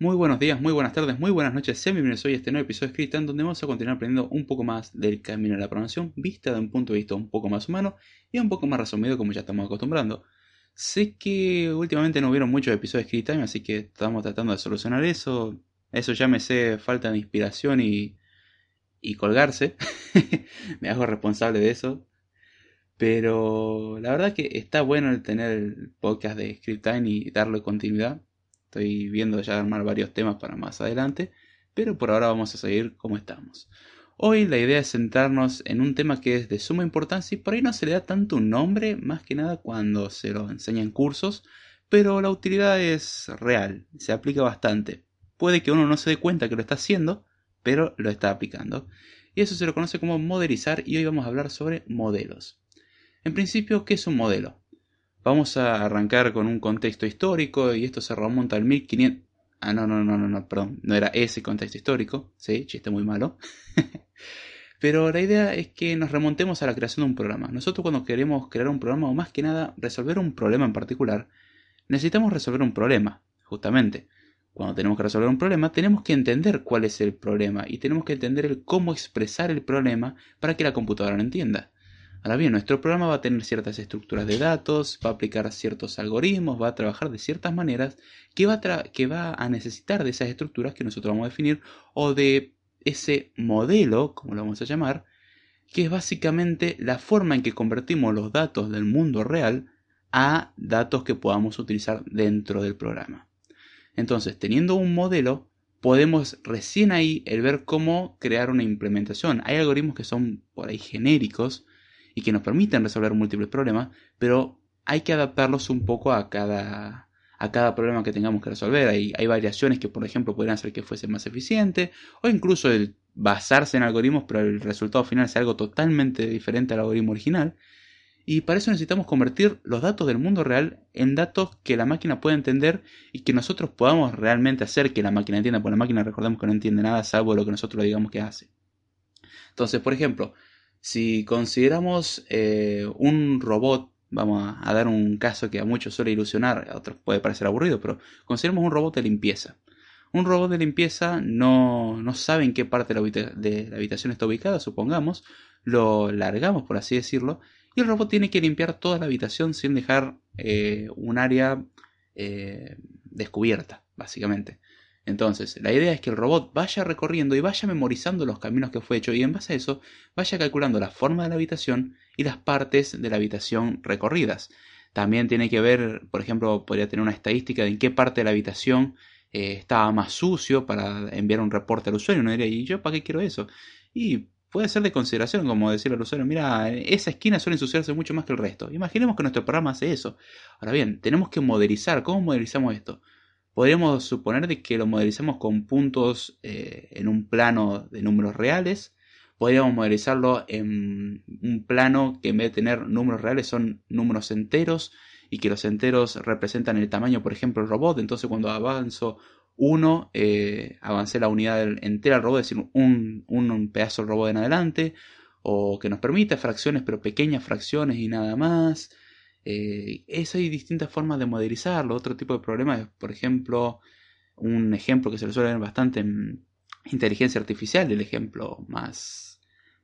Muy buenos días, muy buenas tardes, muy buenas noches. Sean bienvenidos hoy a este nuevo episodio de en donde vamos a continuar aprendiendo un poco más del camino de la programación, vista de un punto de vista un poco más humano y un poco más resumido como ya estamos acostumbrando. Sé que últimamente no hubieron muchos episodios de Time, así que estamos tratando de solucionar eso. Eso ya me sé falta de inspiración y, y colgarse. me hago responsable de eso. Pero la verdad que está bueno el tener el podcast de Script Time y darle continuidad Estoy viendo ya armar varios temas para más adelante, pero por ahora vamos a seguir como estamos. Hoy la idea es centrarnos en un tema que es de suma importancia y por ahí no se le da tanto un nombre, más que nada cuando se lo enseña en cursos, pero la utilidad es real, se aplica bastante. Puede que uno no se dé cuenta que lo está haciendo, pero lo está aplicando. Y eso se lo conoce como modelizar y hoy vamos a hablar sobre modelos. En principio, ¿qué es un modelo? Vamos a arrancar con un contexto histórico y esto se remonta al 1500. Ah, no, no, no, no, no, perdón, no era ese contexto histórico, sí, chiste muy malo. Pero la idea es que nos remontemos a la creación de un programa. Nosotros cuando queremos crear un programa o más que nada resolver un problema en particular, necesitamos resolver un problema, justamente. Cuando tenemos que resolver un problema, tenemos que entender cuál es el problema y tenemos que entender el cómo expresar el problema para que la computadora lo entienda. Ahora bien, nuestro programa va a tener ciertas estructuras de datos, va a aplicar ciertos algoritmos, va a trabajar de ciertas maneras que va, a que va a necesitar de esas estructuras que nosotros vamos a definir o de ese modelo, como lo vamos a llamar, que es básicamente la forma en que convertimos los datos del mundo real a datos que podamos utilizar dentro del programa. Entonces, teniendo un modelo, podemos recién ahí el ver cómo crear una implementación. Hay algoritmos que son por ahí genéricos, y que nos permiten resolver múltiples problemas, pero hay que adaptarlos un poco a cada, a cada problema que tengamos que resolver. Hay, hay variaciones que, por ejemplo, podrían hacer que fuese más eficiente, o incluso el basarse en algoritmos, pero el resultado final sea algo totalmente diferente al algoritmo original. Y para eso necesitamos convertir los datos del mundo real en datos que la máquina pueda entender y que nosotros podamos realmente hacer que la máquina entienda, porque la máquina recordemos que no entiende nada salvo lo que nosotros le digamos que hace. Entonces, por ejemplo, si consideramos eh, un robot, vamos a, dar un caso que a muchos suele ilusionar, a otros puede parecer aburrido, pero consideramos un robot de limpieza. Un robot de limpieza no, no sabe en qué parte de la, habitación está ubicada, supongamos, lo largamos, por así decirlo, y el robot tiene que limpiar toda la habitación sin dejar eh, un área eh, descubierta, básicamente. Entonces, la idea es que el robot vaya recorriendo y vaya memorizando los caminos que fue hecho y en base a eso vaya calculando la forma de la habitación y las partes de la habitación recorridas. También tiene que ver, por ejemplo, podría tener una estadística de en qué parte de la habitación eh, estaba más sucio para enviar un reporte al usuario. Uno diría, ¿y yo para qué quiero eso? Y puede ser de consideración, como decirle al usuario, mira, esa esquina suele ensuciarse mucho más que el resto. Imaginemos que nuestro programa hace eso. Ahora bien, tenemos que modelizar. ¿Cómo modelizamos esto? Podríamos suponer de que lo modelizamos con puntos eh, en un plano de números reales. Podríamos modelizarlo en un plano que en vez de tener números reales son números enteros y que los enteros representan el tamaño, por ejemplo, del robot. Entonces cuando avanzo 1, eh, avancé la unidad entera del robot, es decir, un, un pedazo del robot en adelante. O que nos permite fracciones, pero pequeñas fracciones y nada más. Eh, eso hay distintas formas de modelizarlo. Otro tipo de problema es, por ejemplo, un ejemplo que se resuelve bastante en inteligencia artificial, el ejemplo más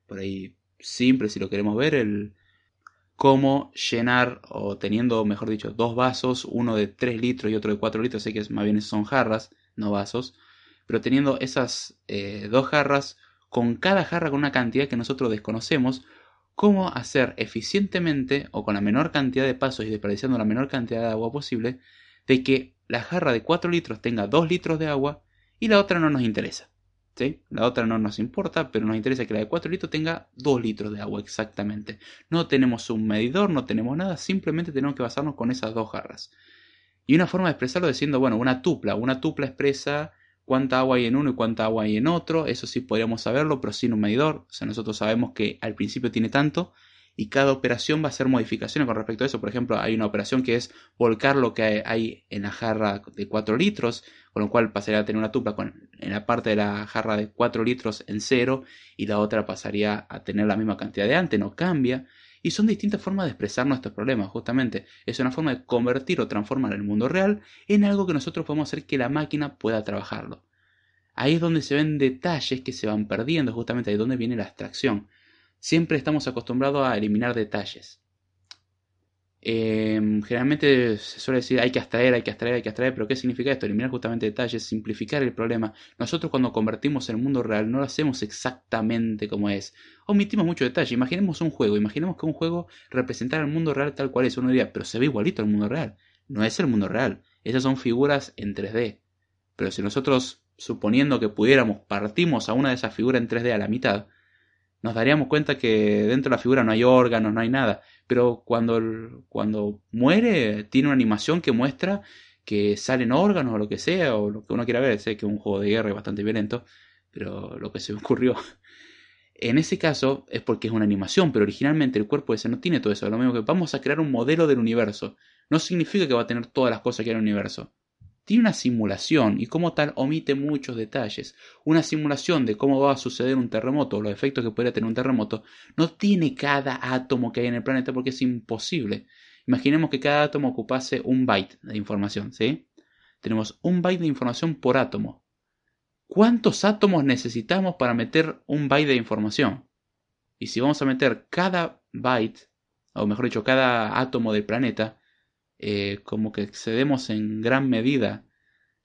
por ahí simple si lo queremos ver, el cómo llenar o teniendo, mejor dicho, dos vasos, uno de 3 litros y otro de 4 litros, sé que más bien son jarras, no vasos, pero teniendo esas eh, dos jarras, con cada jarra con una cantidad que nosotros desconocemos, cómo hacer eficientemente o con la menor cantidad de pasos y desperdiciando la menor cantidad de agua posible de que la jarra de 4 litros tenga 2 litros de agua y la otra no nos interesa. ¿sí? La otra no nos importa, pero nos interesa que la de 4 litros tenga 2 litros de agua exactamente. No tenemos un medidor, no tenemos nada, simplemente tenemos que basarnos con esas dos jarras. Y una forma de expresarlo diciendo, bueno, una tupla. Una tupla expresa cuánta agua hay en uno y cuánta agua hay en otro. Eso sí podríamos saberlo, pero sin un medidor. O sea, nosotros sabemos que al principio tiene tanto y cada operación va a hacer modificaciones con respecto a eso. Por ejemplo, hay una operación que es volcar lo que hay en la jarra de 4 litros, con lo cual pasaría a tener una tupla con, en la parte de la jarra de 4 litros en cero y la otra pasaría a tener la misma cantidad de antes, no cambia. Y son distintas formas de expresar nuestros problemas, justamente. Es una forma de convertir o transformar el mundo real en algo que nosotros podemos hacer que la máquina pueda trabajarlo. Ahí es donde se ven detalles que se van perdiendo, justamente ahí es donde viene la abstracción siempre estamos acostumbrados a eliminar detalles. Em, generalmente se suele decir hay que abstraer, hay que abstraer, hay que abstraer, pero ¿qué significa esto? Eliminar justamente detalles, simplificar el problema. Nosotros cuando convertimos el mundo real no lo hacemos exactamente como es. Omitimos mucho detalle. Imaginemos un juego, imaginemos que un juego representara el mundo real tal cual es. Uno diría, pero se ve igualito al mundo real. No es el mundo real. Esas son figuras en 3D. Pero si nosotros, suponiendo que pudiéramos, partimos a una de esas figuras en 3D a la mitad, nos daríamos cuenta que dentro de la figura no hay órganos, no hay nada. Pero cuando, cuando muere, tiene una animación que muestra que salen órganos o lo que sea, o lo que uno quiera ver. Sé que es un juego de guerra bastante violento, pero lo que se me ocurrió. En ese caso es porque es una animación, pero originalmente el cuerpo ese no tiene todo eso. Lo mismo que vamos a crear un modelo del universo. No significa que va a tener todas las cosas que hay en el universo tiene una simulación y como tal omite muchos detalles. Una simulación de cómo va a suceder un terremoto o los efectos que podría tener un terremoto no tiene cada átomo que hay en el planeta porque es imposible. Imaginemos que cada átomo ocupase un byte de información, ¿sí? Tenemos un byte de información por átomo. ¿Cuántos átomos necesitamos para meter un byte de información? Y si vamos a meter cada byte, o mejor dicho, cada átomo del planeta, eh, como que excedemos en gran medida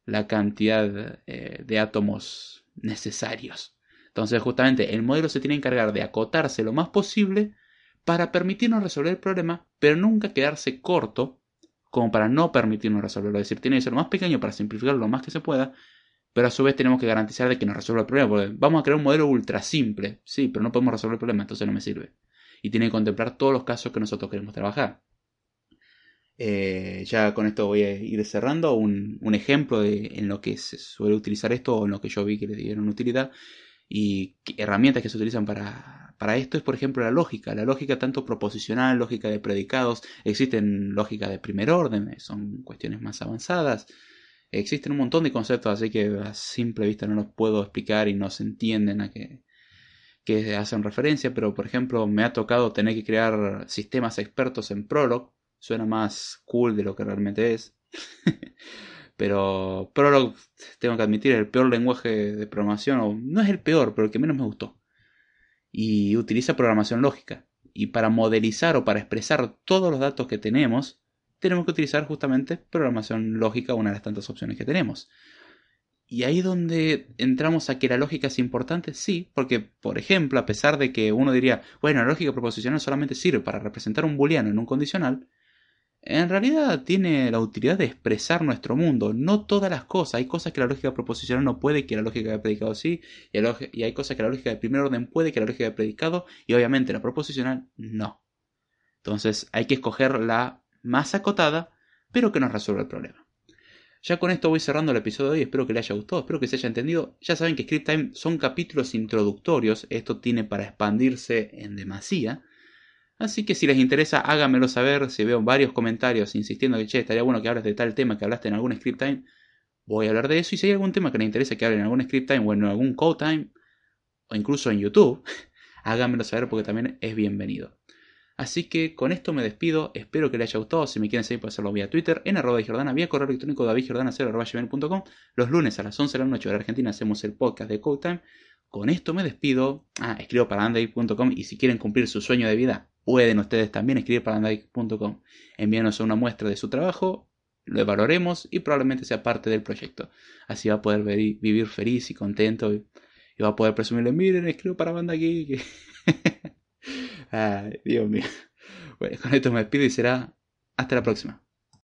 la cantidad eh, de átomos necesarios. Entonces justamente el modelo se tiene que encargar de acotarse lo más posible para permitirnos resolver el problema, pero nunca quedarse corto como para no permitirnos resolverlo. Es decir, tiene que ser lo más pequeño para simplificarlo lo más que se pueda, pero a su vez tenemos que garantizar de que nos resuelva el problema. Porque vamos a crear un modelo ultra simple, sí, pero no podemos resolver el problema, entonces no me sirve. Y tiene que contemplar todos los casos que nosotros queremos trabajar. Eh, ya con esto voy a ir cerrando. Un, ejemplo de en lo que se suele utilizar esto o en lo que yo vi que le dieron utilidad y herramientas que se utilizan para, para esto es por ejemplo la lógica, la lógica tanto proposicional, lógica de predicados, existen lógica de primer orden, son cuestiones más avanzadas, existen un montón de conceptos así que a simple vista no los puedo explicar y no se entienden a qué, que hacen referencia, pero por ejemplo me ha tocado tener que crear sistemas expertos en Prolog Suena más cool de lo que realmente es. pero Prolog, tengo que admitir, el peor lenguaje de programación, o no es el peor, pero el que menos me gustó. Y utiliza programación lógica. Y para modelizar o para expresar todos los datos que tenemos, tenemos que utilizar justamente programación lógica, una de las tantas opciones que tenemos. Y ahí donde entramos a que la lógica es importante, sí, porque, por ejemplo, a pesar de que uno diría, bueno, la lógica proposicional solamente sirve para representar un booleano en un condicional, en realidad tiene la utilidad de expresar nuestro mundo, no todas las cosas. Hay cosas que la lógica proposicional no puede, que la lógica de predicado sí, y hay cosas que la lógica de primer orden puede, que la lógica de predicado, y obviamente la proposicional no. Entonces hay que escoger la más acotada, pero que nos resuelva el problema. Ya con esto voy cerrando el episodio de hoy, espero que les haya gustado, espero que se haya entendido. Ya saben que Script Time son capítulos introductorios, esto tiene para expandirse en demasía. Así que si les interesa, háganmelo saber. Si veo varios comentarios insistiendo que che, estaría bueno que hables de tal tema que hablaste en algún script time, voy a hablar de eso. Y si hay algún tema que les interesa que hable en algún script time o en algún code time, o incluso en YouTube, háganmelo saber porque también es bienvenido. Así que con esto me despido, espero que les haya gustado, si me quieren seguir pueden hacerlo vía Twitter, en arroba de Jordana, vía correo electrónico davidjordana0.com, los lunes a las 11 de la noche de Argentina hacemos el podcast de Code Time, con esto me despido, ah, escribo para anday.com y si quieren cumplir su sueño de vida, pueden ustedes también escribir para andai.com. Envíanos una muestra de su trabajo, lo valoremos y probablemente sea parte del proyecto. Así va a poder vivir feliz y contento y, va a poder presumirle, miren, escribo para Banda aquí. Ay, Dios mío. Bueno, con esto me despido y será hasta la próxima.